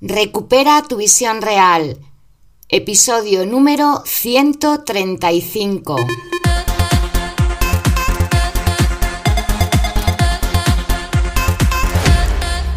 Recupera tu visión real. Episodio número 135.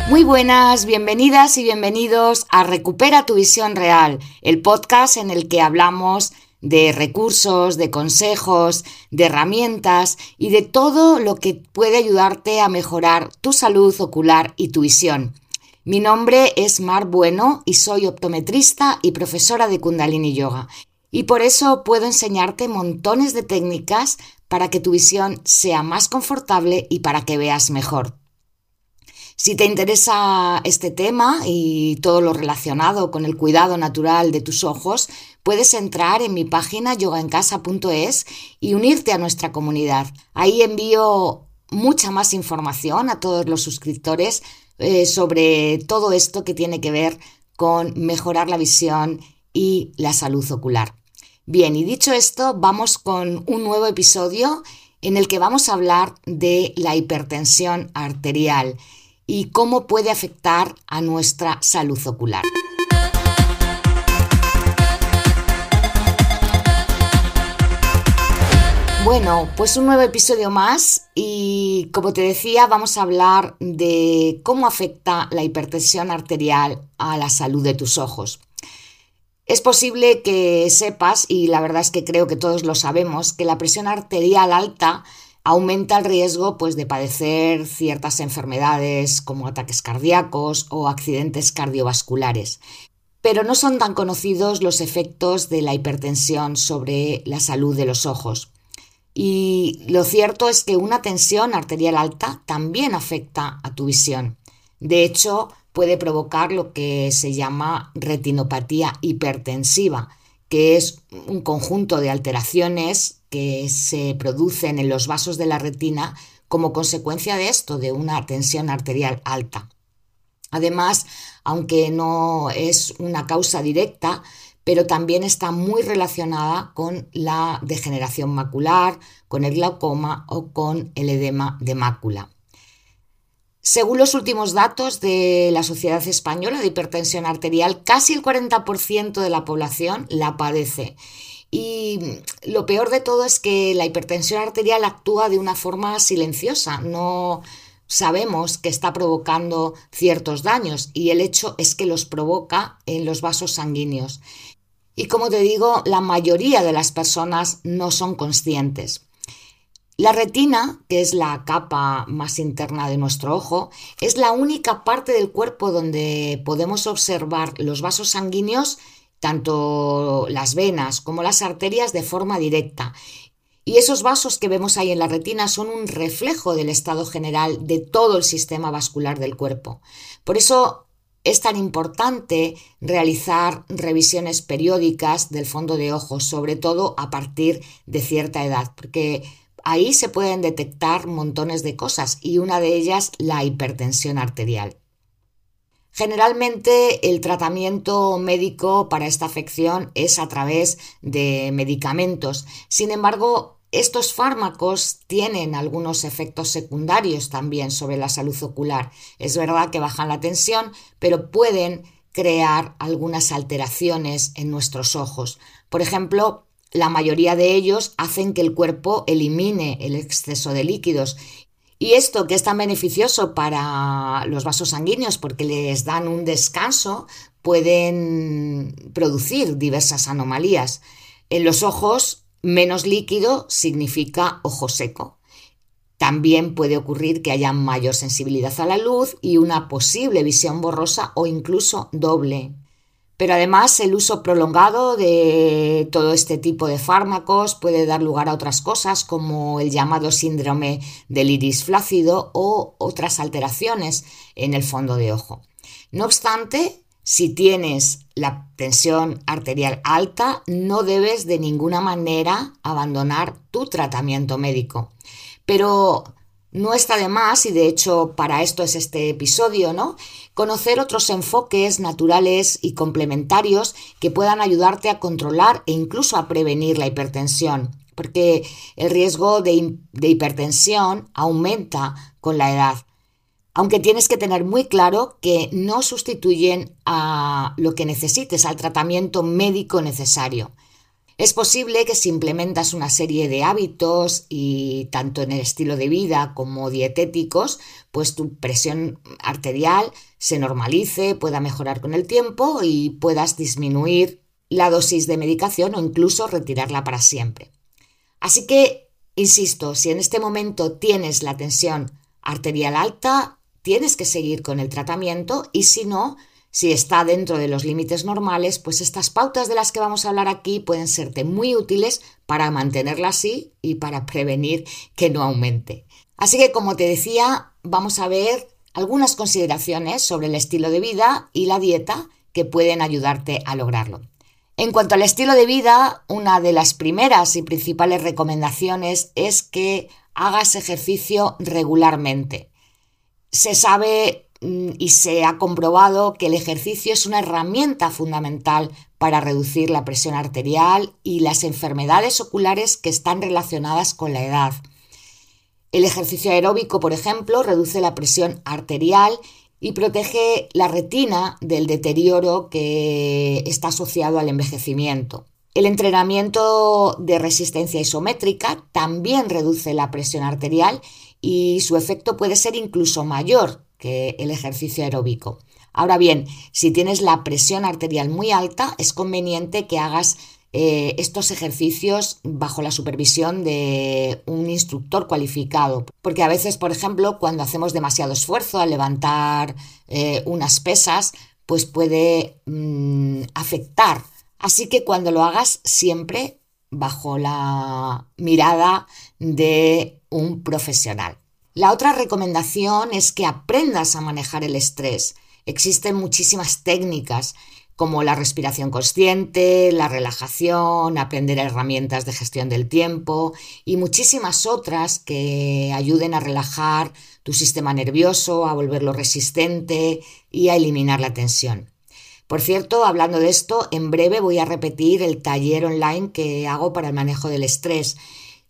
Muy buenas, bienvenidas y bienvenidos a Recupera tu visión real, el podcast en el que hablamos de recursos, de consejos, de herramientas y de todo lo que puede ayudarte a mejorar tu salud ocular y tu visión. Mi nombre es Mar Bueno y soy optometrista y profesora de Kundalini Yoga. Y por eso puedo enseñarte montones de técnicas para que tu visión sea más confortable y para que veas mejor. Si te interesa este tema y todo lo relacionado con el cuidado natural de tus ojos, puedes entrar en mi página yogaencasa.es y unirte a nuestra comunidad. Ahí envío mucha más información a todos los suscriptores eh, sobre todo esto que tiene que ver con mejorar la visión y la salud ocular. Bien, y dicho esto, vamos con un nuevo episodio en el que vamos a hablar de la hipertensión arterial y cómo puede afectar a nuestra salud ocular. Bueno, pues un nuevo episodio más y como te decía vamos a hablar de cómo afecta la hipertensión arterial a la salud de tus ojos. Es posible que sepas, y la verdad es que creo que todos lo sabemos, que la presión arterial alta aumenta el riesgo pues, de padecer ciertas enfermedades como ataques cardíacos o accidentes cardiovasculares. Pero no son tan conocidos los efectos de la hipertensión sobre la salud de los ojos. Y lo cierto es que una tensión arterial alta también afecta a tu visión. De hecho, puede provocar lo que se llama retinopatía hipertensiva, que es un conjunto de alteraciones que se producen en los vasos de la retina como consecuencia de esto, de una tensión arterial alta. Además, aunque no es una causa directa, pero también está muy relacionada con la degeneración macular, con el glaucoma o con el edema de mácula. Según los últimos datos de la Sociedad Española de Hipertensión Arterial, casi el 40% de la población la padece. Y lo peor de todo es que la hipertensión arterial actúa de una forma silenciosa, no sabemos que está provocando ciertos daños y el hecho es que los provoca en los vasos sanguíneos. Y como te digo, la mayoría de las personas no son conscientes. La retina, que es la capa más interna de nuestro ojo, es la única parte del cuerpo donde podemos observar los vasos sanguíneos, tanto las venas como las arterias, de forma directa. Y esos vasos que vemos ahí en la retina son un reflejo del estado general de todo el sistema vascular del cuerpo. Por eso es tan importante realizar revisiones periódicas del fondo de ojos, sobre todo a partir de cierta edad, porque ahí se pueden detectar montones de cosas y una de ellas la hipertensión arterial. Generalmente el tratamiento médico para esta afección es a través de medicamentos. Sin embargo, estos fármacos tienen algunos efectos secundarios también sobre la salud ocular. Es verdad que bajan la tensión, pero pueden crear algunas alteraciones en nuestros ojos. Por ejemplo, la mayoría de ellos hacen que el cuerpo elimine el exceso de líquidos. Y esto que es tan beneficioso para los vasos sanguíneos porque les dan un descanso, pueden producir diversas anomalías. En los ojos Menos líquido significa ojo seco. También puede ocurrir que haya mayor sensibilidad a la luz y una posible visión borrosa o incluso doble. Pero además el uso prolongado de todo este tipo de fármacos puede dar lugar a otras cosas como el llamado síndrome del iris flácido o otras alteraciones en el fondo de ojo. No obstante, si tienes la tensión arterial alta, no debes de ninguna manera abandonar tu tratamiento médico. Pero no está de más, y de hecho para esto es este episodio, ¿no? Conocer otros enfoques naturales y complementarios que puedan ayudarte a controlar e incluso a prevenir la hipertensión, porque el riesgo de, de hipertensión aumenta con la edad. Aunque tienes que tener muy claro que no sustituyen a lo que necesites, al tratamiento médico necesario. Es posible que si implementas una serie de hábitos y tanto en el estilo de vida como dietéticos, pues tu presión arterial se normalice, pueda mejorar con el tiempo y puedas disminuir la dosis de medicación o incluso retirarla para siempre. Así que, insisto, si en este momento tienes la tensión arterial alta, tienes que seguir con el tratamiento y si no, si está dentro de los límites normales, pues estas pautas de las que vamos a hablar aquí pueden serte muy útiles para mantenerla así y para prevenir que no aumente. Así que, como te decía, vamos a ver algunas consideraciones sobre el estilo de vida y la dieta que pueden ayudarte a lograrlo. En cuanto al estilo de vida, una de las primeras y principales recomendaciones es que hagas ejercicio regularmente. Se sabe mm, y se ha comprobado que el ejercicio es una herramienta fundamental para reducir la presión arterial y las enfermedades oculares que están relacionadas con la edad. El ejercicio aeróbico, por ejemplo, reduce la presión arterial y protege la retina del deterioro que está asociado al envejecimiento. El entrenamiento de resistencia isométrica también reduce la presión arterial y su efecto puede ser incluso mayor que el ejercicio aeróbico. Ahora bien, si tienes la presión arterial muy alta, es conveniente que hagas eh, estos ejercicios bajo la supervisión de un instructor cualificado. Porque a veces, por ejemplo, cuando hacemos demasiado esfuerzo al levantar eh, unas pesas, pues puede mm, afectar. Así que cuando lo hagas siempre bajo la mirada de un profesional. La otra recomendación es que aprendas a manejar el estrés. Existen muchísimas técnicas como la respiración consciente, la relajación, aprender herramientas de gestión del tiempo y muchísimas otras que ayuden a relajar tu sistema nervioso, a volverlo resistente y a eliminar la tensión. Por cierto, hablando de esto, en breve voy a repetir el taller online que hago para el manejo del estrés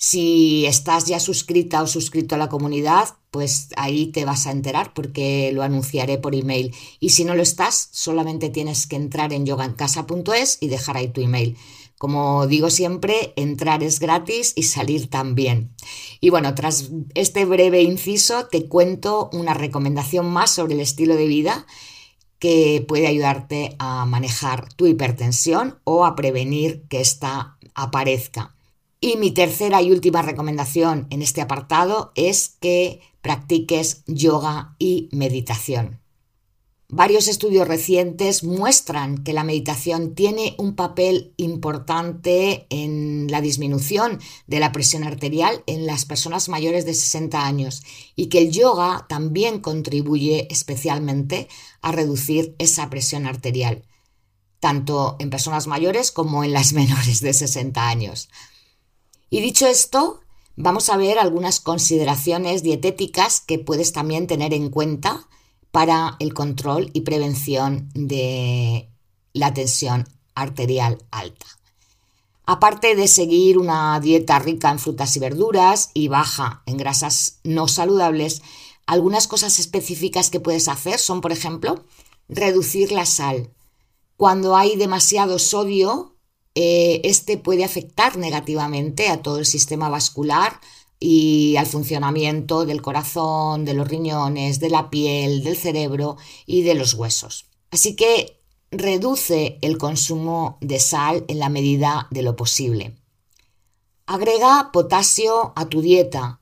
si estás ya suscrita o suscrito a la comunidad, pues ahí te vas a enterar porque lo anunciaré por email. Y si no lo estás, solamente tienes que entrar en yogancasa.es y dejar ahí tu email. Como digo siempre, entrar es gratis y salir también. Y bueno, tras este breve inciso, te cuento una recomendación más sobre el estilo de vida que puede ayudarte a manejar tu hipertensión o a prevenir que ésta aparezca. Y mi tercera y última recomendación en este apartado es que practiques yoga y meditación. Varios estudios recientes muestran que la meditación tiene un papel importante en la disminución de la presión arterial en las personas mayores de 60 años y que el yoga también contribuye especialmente a reducir esa presión arterial, tanto en personas mayores como en las menores de 60 años. Y dicho esto, vamos a ver algunas consideraciones dietéticas que puedes también tener en cuenta para el control y prevención de la tensión arterial alta. Aparte de seguir una dieta rica en frutas y verduras y baja en grasas no saludables, algunas cosas específicas que puedes hacer son, por ejemplo, reducir la sal. Cuando hay demasiado sodio, eh, este puede afectar negativamente a todo el sistema vascular y al funcionamiento del corazón, de los riñones, de la piel, del cerebro y de los huesos. Así que reduce el consumo de sal en la medida de lo posible. Agrega potasio a tu dieta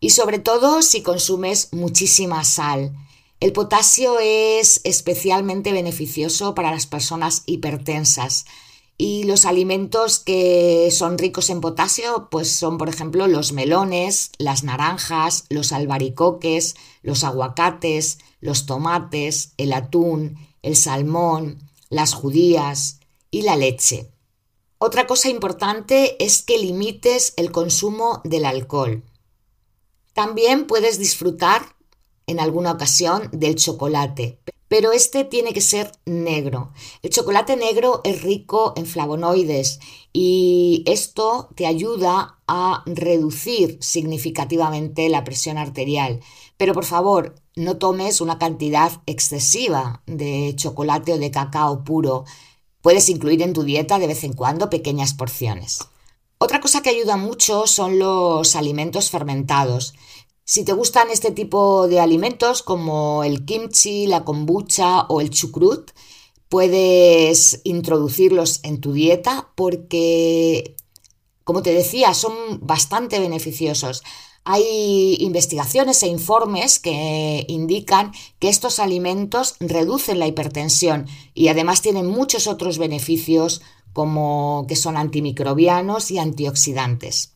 y sobre todo si consumes muchísima sal. El potasio es especialmente beneficioso para las personas hipertensas, y los alimentos que son ricos en potasio, pues son, por ejemplo, los melones, las naranjas, los albaricoques, los aguacates, los tomates, el atún, el salmón, las judías y la leche. Otra cosa importante es que limites el consumo del alcohol. También puedes disfrutar en alguna ocasión del chocolate, pero este tiene que ser negro. El chocolate negro es rico en flavonoides y esto te ayuda a reducir significativamente la presión arterial. Pero por favor, no tomes una cantidad excesiva de chocolate o de cacao puro. Puedes incluir en tu dieta de vez en cuando pequeñas porciones. Otra cosa que ayuda mucho son los alimentos fermentados. Si te gustan este tipo de alimentos como el kimchi, la kombucha o el chucrut, puedes introducirlos en tu dieta porque, como te decía, son bastante beneficiosos. Hay investigaciones e informes que indican que estos alimentos reducen la hipertensión y además tienen muchos otros beneficios como que son antimicrobianos y antioxidantes.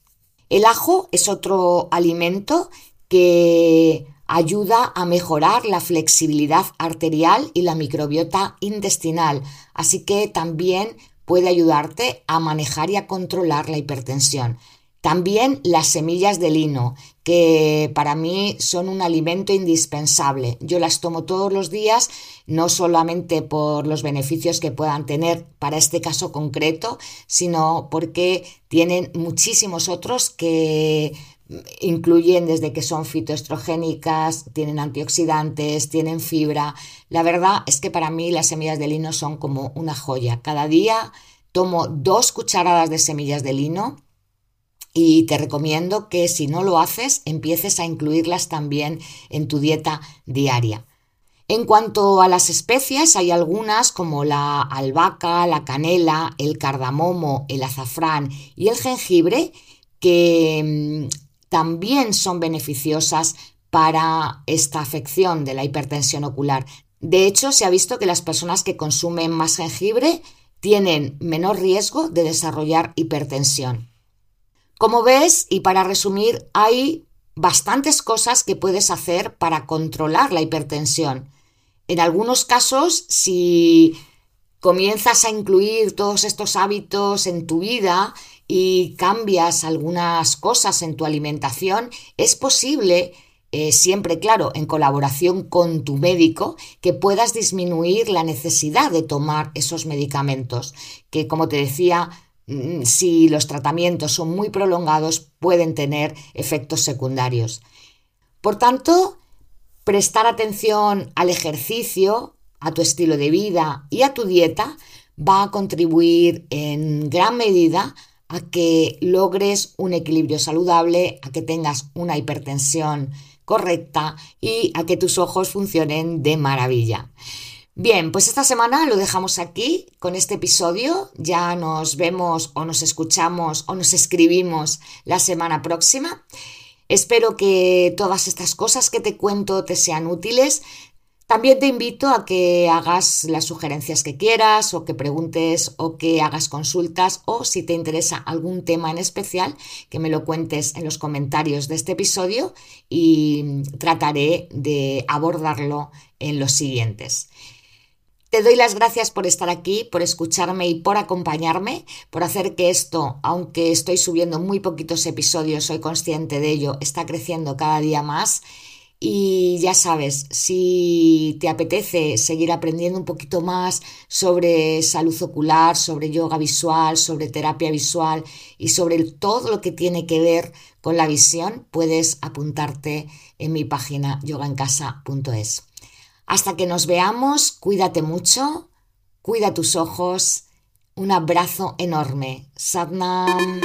El ajo es otro alimento que ayuda a mejorar la flexibilidad arterial y la microbiota intestinal, así que también puede ayudarte a manejar y a controlar la hipertensión. También las semillas de lino, que para mí son un alimento indispensable. Yo las tomo todos los días, no solamente por los beneficios que puedan tener para este caso concreto, sino porque tienen muchísimos otros que incluyen desde que son fitoestrogénicas, tienen antioxidantes, tienen fibra. La verdad es que para mí las semillas de lino son como una joya. Cada día tomo dos cucharadas de semillas de lino y te recomiendo que si no lo haces empieces a incluirlas también en tu dieta diaria. En cuanto a las especias, hay algunas como la albahaca, la canela, el cardamomo, el azafrán y el jengibre que mm, también son beneficiosas para esta afección de la hipertensión ocular. De hecho, se ha visto que las personas que consumen más jengibre tienen menor riesgo de desarrollar hipertensión. Como ves, y para resumir, hay bastantes cosas que puedes hacer para controlar la hipertensión. En algunos casos, si comienzas a incluir todos estos hábitos en tu vida y cambias algunas cosas en tu alimentación, es posible, eh, siempre claro, en colaboración con tu médico, que puedas disminuir la necesidad de tomar esos medicamentos, que como te decía, Mm, si los tratamientos son muy prolongados, pueden tener efectos secundarios. Por tanto, prestar atención al ejercicio, a tu estilo de vida y a tu dieta va a contribuir en gran medida a que logres un equilibrio saludable, a que tengas una hipertensión correcta y a que tus ojos funcionen de maravilla. Bien, pues esta semana lo dejamos aquí con este episodio. Ya nos vemos o nos escuchamos o nos escribimos la semana próxima. Espero que todas estas cosas que te cuento te sean útiles. También te invito a que hagas las sugerencias que quieras o que preguntes o que hagas consultas o si te interesa algún tema en especial, que me lo cuentes en los comentarios de este episodio y trataré de abordarlo en los siguientes. Te doy las gracias por estar aquí, por escucharme y por acompañarme, por hacer que esto, aunque estoy subiendo muy poquitos episodios, soy consciente de ello, está creciendo cada día más. Y ya sabes, si te apetece seguir aprendiendo un poquito más sobre salud ocular, sobre yoga visual, sobre terapia visual y sobre todo lo que tiene que ver con la visión, puedes apuntarte en mi página yogaencasa.es. Hasta que nos veamos, cuídate mucho, cuida tus ojos, un abrazo enorme. Sadnam.